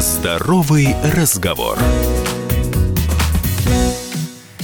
Здоровый разговор.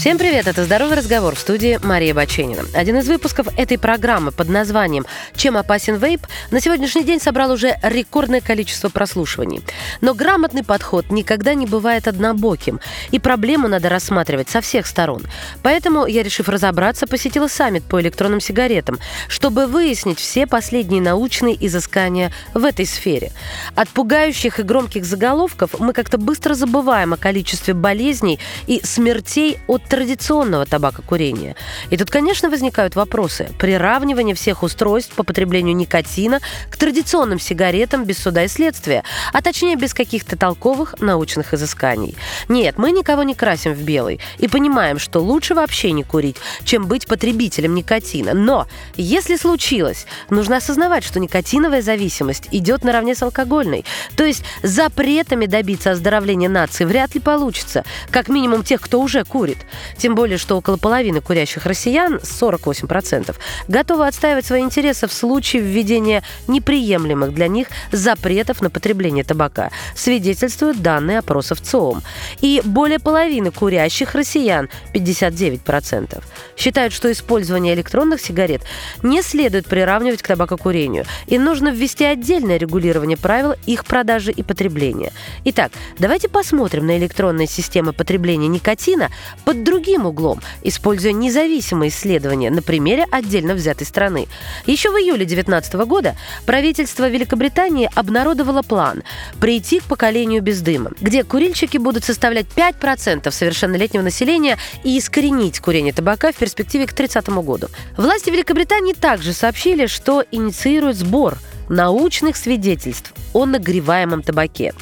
Всем привет, это «Здоровый разговор» в студии Мария Баченина. Один из выпусков этой программы под названием «Чем опасен вейп» на сегодняшний день собрал уже рекордное количество прослушиваний. Но грамотный подход никогда не бывает однобоким, и проблему надо рассматривать со всех сторон. Поэтому я, решив разобраться, посетила саммит по электронным сигаретам, чтобы выяснить все последние научные изыскания в этой сфере. От пугающих и громких заголовков мы как-то быстро забываем о количестве болезней и смертей от традиционного табакокурения. И тут, конечно, возникают вопросы. Приравнивание всех устройств по потреблению никотина к традиционным сигаретам без суда и следствия, а точнее без каких-то толковых научных изысканий. Нет, мы никого не красим в белый и понимаем, что лучше вообще не курить, чем быть потребителем никотина. Но если случилось, нужно осознавать, что никотиновая зависимость идет наравне с алкогольной. То есть запретами добиться оздоровления нации вряд ли получится, как минимум тех, кто уже курит. Тем более, что около половины курящих россиян, 48%, готовы отстаивать свои интересы в случае введения неприемлемых для них запретов на потребление табака, свидетельствуют данные опросов ЦОМ. И более половины курящих россиян, 59%, считают, что использование электронных сигарет не следует приравнивать к табакокурению, и нужно ввести отдельное регулирование правил их продажи и потребления. Итак, давайте посмотрим на электронные системы потребления никотина под другим углом, используя независимые исследования на примере отдельно взятой страны. Еще в июле 2019 года правительство Великобритании обнародовало план прийти к поколению без дыма, где курильщики будут составлять 5% совершеннолетнего населения и искоренить курение табака в перспективе к 30 году. Власти Великобритании также сообщили, что инициируют сбор научных свидетельств о нагреваемом табаке.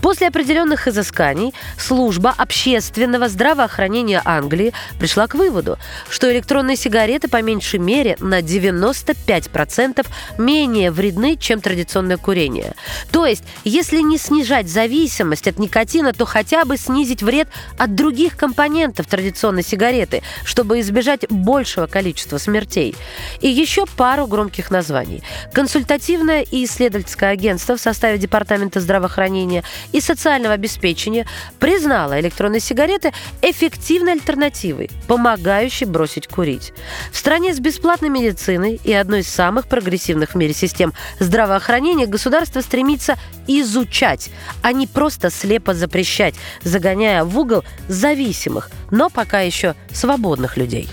После определенных изысканий служба общественного здравоохранения Англии пришла к выводу, что электронные сигареты по меньшей мере на 95% менее вредны, чем традиционное курение. То есть, если не снижать зависимость от никотина, то хотя бы снизить вред от других компонентов традиционной сигареты, чтобы избежать большего количества смертей. И еще пару громких названий. Консультативное и исследовательское агентство в составе Департамента здравоохранения и социального обеспечения признала электронные сигареты эффективной альтернативой, помогающей бросить курить. В стране с бесплатной медициной и одной из самых прогрессивных в мире систем здравоохранения государство стремится изучать, а не просто слепо запрещать, загоняя в угол зависимых, но пока еще свободных людей.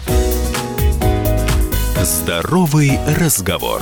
Здоровый разговор.